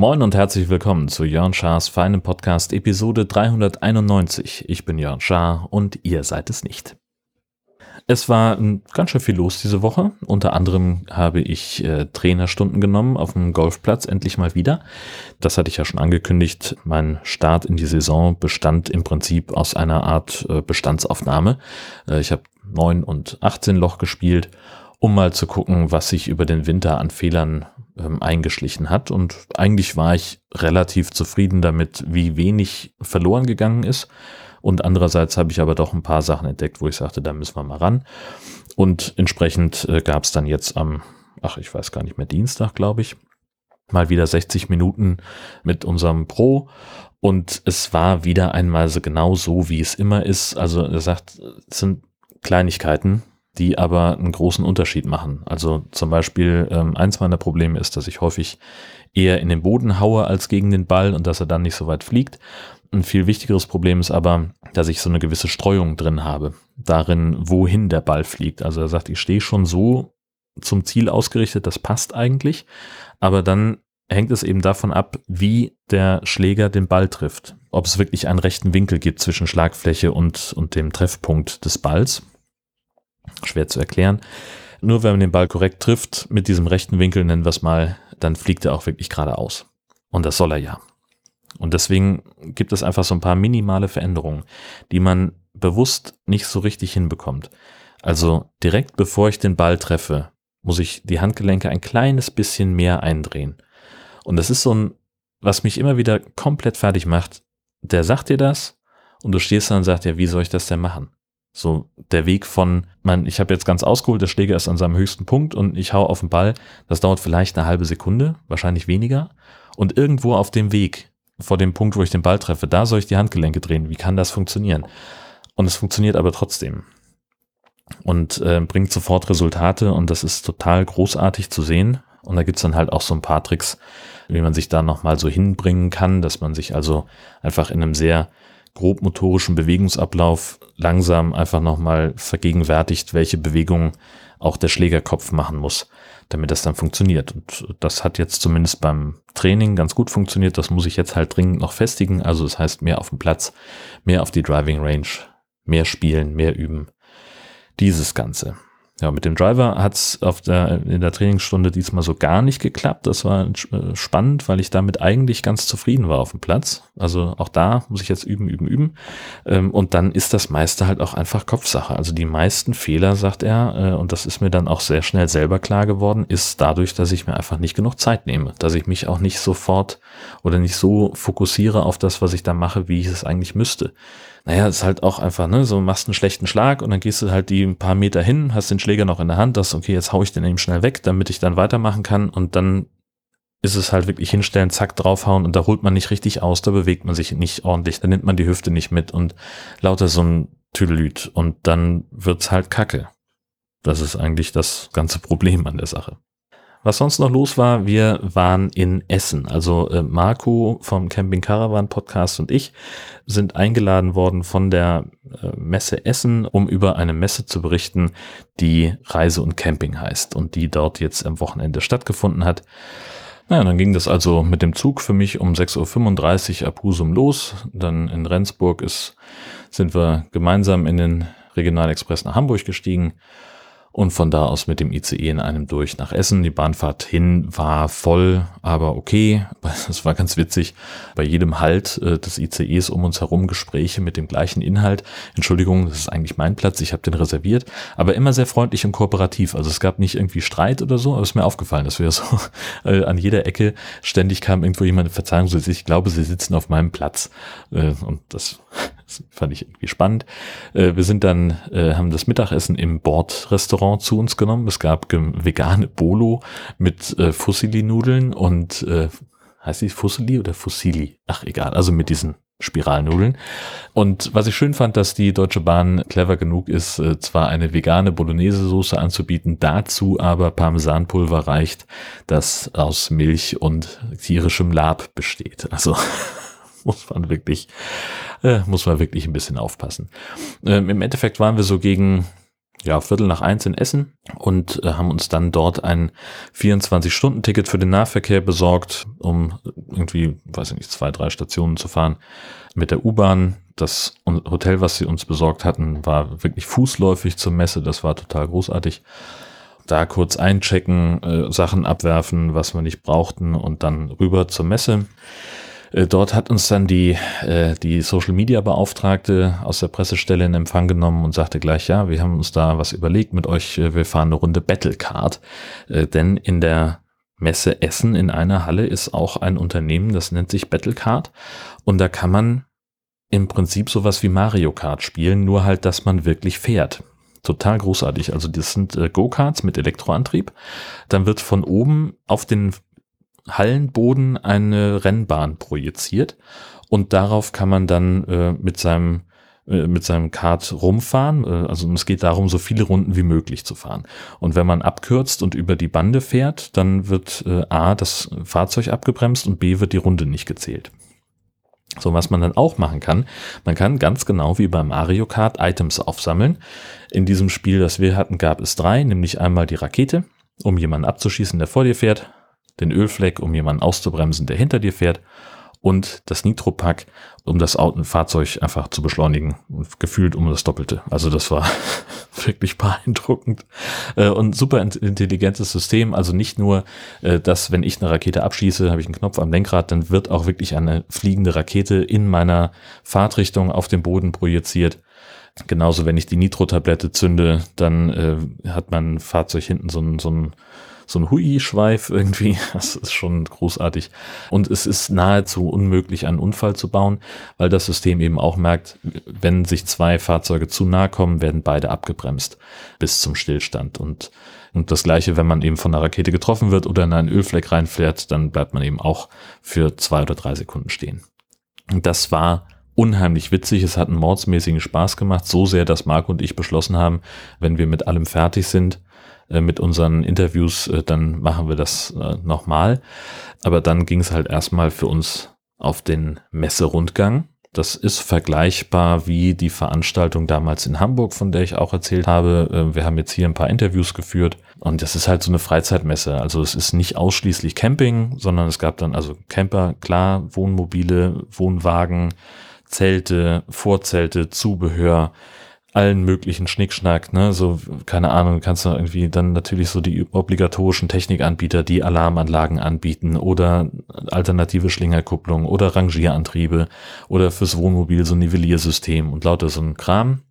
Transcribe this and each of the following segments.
Moin und herzlich willkommen zu Jörn Schars feinem Podcast Episode 391. Ich bin Jörn Schaar und ihr seid es nicht. Es war ganz schön viel los diese Woche. Unter anderem habe ich äh, Trainerstunden genommen auf dem Golfplatz endlich mal wieder. Das hatte ich ja schon angekündigt. Mein Start in die Saison bestand im Prinzip aus einer Art äh, Bestandsaufnahme. Äh, ich habe 9 und 18 Loch gespielt, um mal zu gucken, was sich über den Winter an Fehlern ähm, eingeschlichen hat. Und eigentlich war ich relativ zufrieden damit, wie wenig verloren gegangen ist. Und andererseits habe ich aber doch ein paar Sachen entdeckt, wo ich sagte, da müssen wir mal ran. Und entsprechend äh, gab es dann jetzt am, ach, ich weiß gar nicht mehr, Dienstag, glaube ich, mal wieder 60 Minuten mit unserem Pro. Und es war wieder einmal so genau so, wie es immer ist. Also er sagt, es sind Kleinigkeiten, die aber einen großen Unterschied machen. Also zum Beispiel ähm, eins meiner Probleme ist, dass ich häufig eher in den Boden haue als gegen den Ball und dass er dann nicht so weit fliegt. Ein viel wichtigeres Problem ist aber, dass ich so eine gewisse Streuung drin habe, darin, wohin der Ball fliegt. Also er sagt, ich stehe schon so zum Ziel ausgerichtet, das passt eigentlich, aber dann hängt es eben davon ab, wie der Schläger den Ball trifft. Ob es wirklich einen rechten Winkel gibt zwischen Schlagfläche und, und dem Treffpunkt des Balls. Schwer zu erklären. Nur wenn man den Ball korrekt trifft, mit diesem rechten Winkel nennen wir es mal, dann fliegt er auch wirklich geradeaus. Und das soll er ja. Und deswegen gibt es einfach so ein paar minimale Veränderungen, die man bewusst nicht so richtig hinbekommt. Also direkt bevor ich den Ball treffe, muss ich die Handgelenke ein kleines bisschen mehr eindrehen. Und das ist so ein, was mich immer wieder komplett fertig macht. Der sagt dir das und du stehst da und sagst ja, wie soll ich das denn machen? So der Weg von, man, ich habe jetzt ganz ausgeholt, der Schläger ist an seinem höchsten Punkt und ich hau auf den Ball. Das dauert vielleicht eine halbe Sekunde, wahrscheinlich weniger. Und irgendwo auf dem Weg, vor dem Punkt, wo ich den Ball treffe, da soll ich die Handgelenke drehen. Wie kann das funktionieren? Und es funktioniert aber trotzdem. Und äh, bringt sofort Resultate und das ist total großartig zu sehen. Und da gibt's dann halt auch so ein paar Tricks, wie man sich da nochmal so hinbringen kann, dass man sich also einfach in einem sehr grobmotorischen Bewegungsablauf langsam einfach nochmal vergegenwärtigt, welche Bewegungen auch der Schlägerkopf machen muss, damit das dann funktioniert. Und das hat jetzt zumindest beim Training ganz gut funktioniert. Das muss ich jetzt halt dringend noch festigen. Also das heißt mehr auf dem Platz, mehr auf die Driving Range, mehr spielen, mehr üben. Dieses Ganze. Ja, mit dem Driver auf der, in der Trainingsstunde diesmal so gar nicht geklappt. Das war äh, spannend, weil ich damit eigentlich ganz zufrieden war auf dem Platz. Also auch da muss ich jetzt üben, üben, üben. Ähm, und dann ist das meiste halt auch einfach Kopfsache. Also die meisten Fehler, sagt er, äh, und das ist mir dann auch sehr schnell selber klar geworden, ist dadurch, dass ich mir einfach nicht genug Zeit nehme. Dass ich mich auch nicht sofort oder nicht so fokussiere auf das, was ich da mache, wie ich es eigentlich müsste naja, ist halt auch einfach, ne, so machst einen schlechten Schlag und dann gehst du halt die ein paar Meter hin, hast den Schläger noch in der Hand, das, okay, jetzt hau ich den eben schnell weg, damit ich dann weitermachen kann und dann ist es halt wirklich hinstellen, zack, draufhauen und da holt man nicht richtig aus, da bewegt man sich nicht ordentlich, da nimmt man die Hüfte nicht mit und lauter so ein Tüdelüt und dann wird's halt kacke. Das ist eigentlich das ganze Problem an der Sache. Was sonst noch los war, wir waren in Essen. Also äh, Marco vom Camping Caravan Podcast und ich sind eingeladen worden von der äh, Messe Essen, um über eine Messe zu berichten, die Reise und Camping heißt und die dort jetzt am Wochenende stattgefunden hat. Naja, dann ging das also mit dem Zug für mich um 6.35 Uhr ab Husum los. Dann in Rendsburg ist, sind wir gemeinsam in den Regionalexpress nach Hamburg gestiegen und von da aus mit dem ICE in einem durch nach Essen. Die Bahnfahrt hin war voll, aber okay. Das war ganz witzig. Bei jedem Halt äh, des ICEs um uns herum Gespräche mit dem gleichen Inhalt. Entschuldigung, das ist eigentlich mein Platz, ich habe den reserviert, aber immer sehr freundlich und kooperativ. Also es gab nicht irgendwie Streit oder so, aber es ist mir aufgefallen, dass wir so äh, an jeder Ecke ständig kam irgendwo jemand, Verzeihung, ich glaube, sie sitzen auf meinem Platz. Äh, und das das fand ich irgendwie spannend. Äh, wir sind dann, äh, haben das Mittagessen im Bordrestaurant zu uns genommen. Es gab vegane Bolo mit äh, Fusilli-Nudeln und äh, heißt die Fusilli oder Fusilli? Ach egal, also mit diesen Spiralnudeln. Und was ich schön fand, dass die Deutsche Bahn clever genug ist, äh, zwar eine vegane Bolognese-Soße anzubieten, dazu aber Parmesanpulver reicht, das aus Milch und tierischem Lab besteht. Also muss man wirklich, äh, muss man wirklich ein bisschen aufpassen. Ähm, Im Endeffekt waren wir so gegen ja, Viertel nach eins in Essen und äh, haben uns dann dort ein 24-Stunden-Ticket für den Nahverkehr besorgt, um irgendwie, weiß ich nicht, zwei, drei Stationen zu fahren mit der U-Bahn. Das Hotel, was sie uns besorgt hatten, war wirklich fußläufig zur Messe. Das war total großartig. Da kurz einchecken, äh, Sachen abwerfen, was wir nicht brauchten und dann rüber zur Messe. Äh, dort hat uns dann die, äh, die Social Media Beauftragte aus der Pressestelle in Empfang genommen und sagte gleich, ja, wir haben uns da was überlegt mit euch, äh, wir fahren eine Runde Battlecard. Denn in der Messe Essen in einer Halle ist auch ein Unternehmen, das nennt sich Battlecard. Und da kann man im Prinzip sowas wie Mario Kart spielen, nur halt, dass man wirklich fährt. Total großartig. Also das sind Go-Karts mit Elektroantrieb. Dann wird von oben auf den Hallenboden eine Rennbahn projiziert und darauf kann man dann äh, mit seinem äh, mit seinem Kart rumfahren. Äh, also es geht darum, so viele Runden wie möglich zu fahren. Und wenn man abkürzt und über die Bande fährt, dann wird äh, A, das Fahrzeug abgebremst und B, wird die Runde nicht gezählt. So, was man dann auch machen kann, man kann ganz genau wie beim Mario Kart Items aufsammeln. In diesem Spiel, das wir hatten, gab es drei, nämlich einmal die Rakete, um jemanden abzuschießen, der vor dir fährt, den Ölfleck, um jemanden auszubremsen, der hinter dir fährt und das Nitropack, um das Fahrzeug einfach zu beschleunigen gefühlt um das Doppelte. Also das war wirklich beeindruckend äh, und super intelligentes System. Also nicht nur, äh, dass wenn ich eine Rakete abschieße, habe ich einen Knopf am Lenkrad, dann wird auch wirklich eine fliegende Rakete in meiner Fahrtrichtung auf den Boden projiziert. Genauso, wenn ich die Nitro-Tablette zünde, dann äh, hat mein Fahrzeug hinten so ein, so ein so ein Hui-Schweif irgendwie. Das ist schon großartig. Und es ist nahezu unmöglich, einen Unfall zu bauen, weil das System eben auch merkt, wenn sich zwei Fahrzeuge zu nahe kommen, werden beide abgebremst bis zum Stillstand. Und, und das gleiche, wenn man eben von einer Rakete getroffen wird oder in einen Ölfleck reinfährt, dann bleibt man eben auch für zwei oder drei Sekunden stehen. Und das war unheimlich witzig. Es hat einen mordsmäßigen Spaß gemacht, so sehr, dass Marc und ich beschlossen haben, wenn wir mit allem fertig sind, mit unseren Interviews, äh, dann machen wir das äh, nochmal. Aber dann ging es halt erstmal für uns auf den Messerundgang. Das ist vergleichbar wie die Veranstaltung damals in Hamburg, von der ich auch erzählt habe. Wir haben jetzt hier ein paar Interviews geführt und das ist halt so eine Freizeitmesse. Also es ist nicht ausschließlich Camping, sondern es gab dann also Camper, klar, Wohnmobile, Wohnwagen, Zelte, Vorzelte, Zubehör, allen möglichen Schnickschnack, ne, so, keine Ahnung, kannst du irgendwie dann natürlich so die obligatorischen Technikanbieter, die Alarmanlagen anbieten oder alternative Schlingerkupplung oder Rangierantriebe oder fürs Wohnmobil so ein Nivelliersystem und lauter so ein Kram.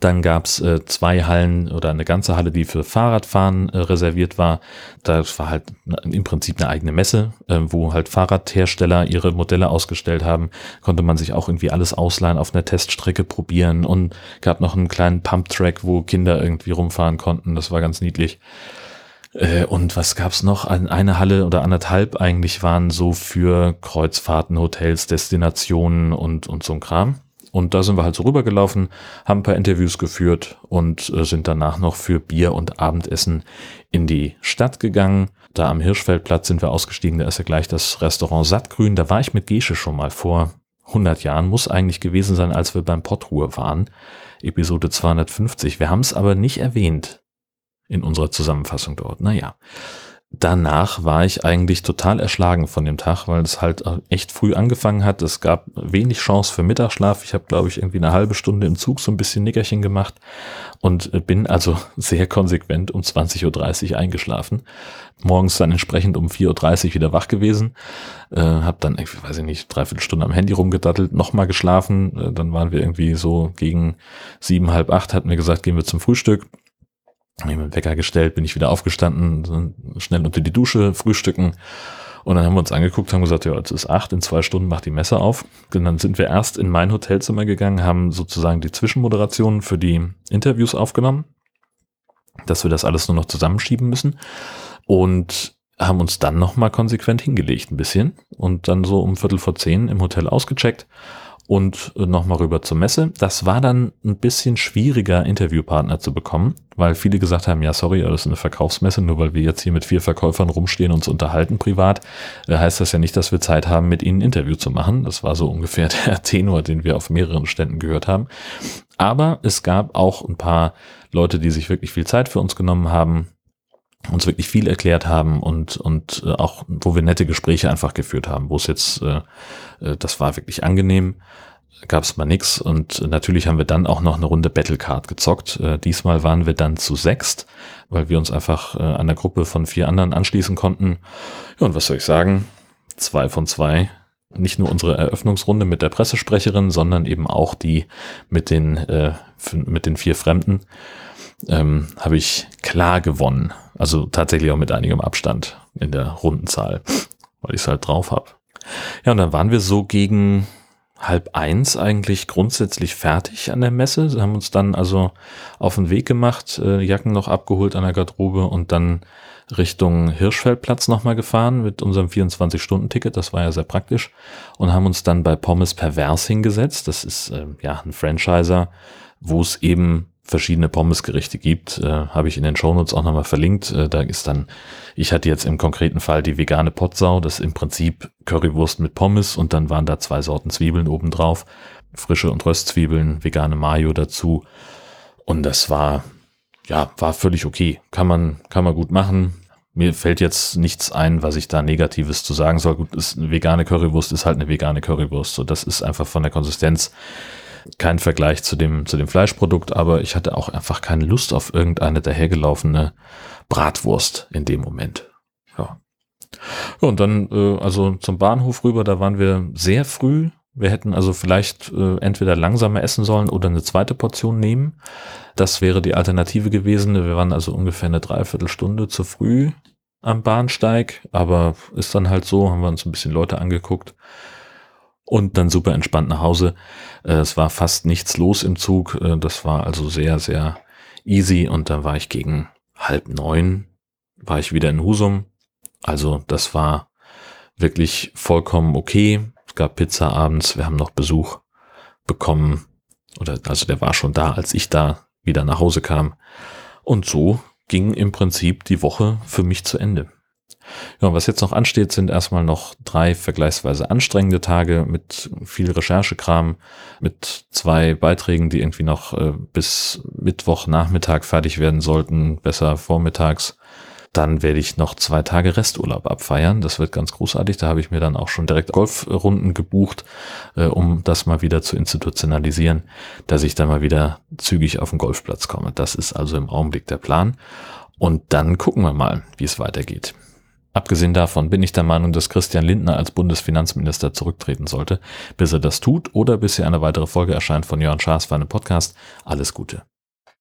Dann gab's äh, zwei Hallen oder eine ganze Halle, die für Fahrradfahren äh, reserviert war. Das war halt im Prinzip eine eigene Messe, äh, wo halt Fahrradhersteller ihre Modelle ausgestellt haben. Konnte man sich auch irgendwie alles ausleihen, auf einer Teststrecke probieren und gab noch einen kleinen Pumptrack, wo Kinder irgendwie rumfahren konnten. Das war ganz niedlich. Äh, und was gab's noch? Eine Halle oder anderthalb eigentlich waren so für Kreuzfahrten, Hotels, Destinationen und, und so ein Kram. Und da sind wir halt so rübergelaufen, haben ein paar Interviews geführt und äh, sind danach noch für Bier und Abendessen in die Stadt gegangen. Da am Hirschfeldplatz sind wir ausgestiegen, da ist ja gleich das Restaurant Sattgrün. Da war ich mit Gesche schon mal vor 100 Jahren, muss eigentlich gewesen sein, als wir beim Pottruhe waren. Episode 250. Wir haben es aber nicht erwähnt in unserer Zusammenfassung dort. Naja danach war ich eigentlich total erschlagen von dem Tag, weil es halt echt früh angefangen hat. Es gab wenig Chance für Mittagsschlaf. Ich habe, glaube ich, irgendwie eine halbe Stunde im Zug so ein bisschen Nickerchen gemacht und bin also sehr konsequent um 20.30 Uhr eingeschlafen. Morgens dann entsprechend um 4.30 Uhr wieder wach gewesen. Äh, habe dann, irgendwie, weiß ich nicht, dreiviertel Stunde am Handy rumgedattelt, nochmal geschlafen. Äh, dann waren wir irgendwie so gegen sieben, halb acht, hatten wir gesagt, gehen wir zum Frühstück habe ich mir den Wecker gestellt, bin ich wieder aufgestanden, schnell unter die Dusche, frühstücken. Und dann haben wir uns angeguckt, haben gesagt, ja, es ist acht, in zwei Stunden macht die Messe auf. Und dann sind wir erst in mein Hotelzimmer gegangen, haben sozusagen die Zwischenmoderationen für die Interviews aufgenommen, dass wir das alles nur noch zusammenschieben müssen. Und haben uns dann nochmal konsequent hingelegt ein bisschen und dann so um Viertel vor zehn im Hotel ausgecheckt und nochmal rüber zur Messe. Das war dann ein bisschen schwieriger, Interviewpartner zu bekommen, weil viele gesagt haben, ja, sorry, das ist eine Verkaufsmesse, nur weil wir jetzt hier mit vier Verkäufern rumstehen und uns unterhalten privat, äh, heißt das ja nicht, dass wir Zeit haben, mit ihnen ein Interview zu machen. Das war so ungefähr der Tenor, den wir auf mehreren Ständen gehört haben. Aber es gab auch ein paar Leute, die sich wirklich viel Zeit für uns genommen haben, uns wirklich viel erklärt haben und, und äh, auch, wo wir nette Gespräche einfach geführt haben, wo es jetzt, äh, äh das war wirklich angenehm, gab es mal nix und natürlich haben wir dann auch noch eine Runde Battlecard gezockt. Äh, diesmal waren wir dann zu sechst, weil wir uns einfach äh, an Gruppe von vier anderen anschließen konnten. Ja, und was soll ich sagen? Zwei von zwei. Nicht nur unsere Eröffnungsrunde mit der Pressesprecherin, sondern eben auch die mit den, äh, mit den vier Fremden ähm, habe ich klar gewonnen. Also tatsächlich auch mit einigem Abstand in der Rundenzahl, weil ich es halt drauf habe. Ja, und dann waren wir so gegen halb eins eigentlich grundsätzlich fertig an der Messe. Sie haben uns dann also auf den Weg gemacht, äh, Jacken noch abgeholt an der Garderobe und dann Richtung Hirschfeldplatz nochmal gefahren mit unserem 24-Stunden-Ticket. Das war ja sehr praktisch. Und haben uns dann bei Pommes Pervers hingesetzt. Das ist äh, ja ein Franchiser, wo es eben verschiedene Pommesgerichte gibt, äh, habe ich in den Shownotes auch nochmal verlinkt. Äh, da ist dann, ich hatte jetzt im konkreten Fall die vegane Potsau, das ist im Prinzip Currywurst mit Pommes und dann waren da zwei Sorten Zwiebeln obendrauf, frische und Röstzwiebeln, vegane Mayo dazu und das war, ja, war völlig okay. Kann man, kann man gut machen. Mir fällt jetzt nichts ein, was ich da Negatives zu sagen soll. Gut, ist eine vegane Currywurst ist halt eine vegane Currywurst. So, das ist einfach von der Konsistenz kein Vergleich zu dem, zu dem Fleischprodukt, aber ich hatte auch einfach keine Lust auf irgendeine dahergelaufene Bratwurst in dem Moment. Ja. ja und dann, äh, also zum Bahnhof rüber, da waren wir sehr früh. Wir hätten also vielleicht äh, entweder langsamer essen sollen oder eine zweite Portion nehmen. Das wäre die Alternative gewesen. Wir waren also ungefähr eine Dreiviertelstunde zu früh am Bahnsteig, aber ist dann halt so, haben wir uns ein bisschen Leute angeguckt und dann super entspannt nach Hause. Äh, es war fast nichts los im Zug. Äh, das war also sehr, sehr easy. Und dann war ich gegen halb neun, war ich wieder in Husum. Also das war wirklich vollkommen okay. Es gab Pizza abends. Wir haben noch Besuch bekommen. Oder also der war schon da, als ich da wieder nach Hause kam. Und so ging im Prinzip die Woche für mich zu Ende. Ja, was jetzt noch ansteht, sind erstmal noch drei vergleichsweise anstrengende Tage mit viel Recherchekram, mit zwei Beiträgen, die irgendwie noch äh, bis Mittwochnachmittag fertig werden sollten, besser vormittags. Dann werde ich noch zwei Tage Resturlaub abfeiern. Das wird ganz großartig. Da habe ich mir dann auch schon direkt Golfrunden gebucht, äh, um das mal wieder zu institutionalisieren, dass ich dann mal wieder zügig auf den Golfplatz komme. Das ist also im Augenblick der Plan. Und dann gucken wir mal, wie es weitergeht. Abgesehen davon bin ich der Meinung, dass Christian Lindner als Bundesfinanzminister zurücktreten sollte. Bis er das tut oder bis hier eine weitere Folge erscheint von Jörn Schaas für einen Podcast. Alles Gute.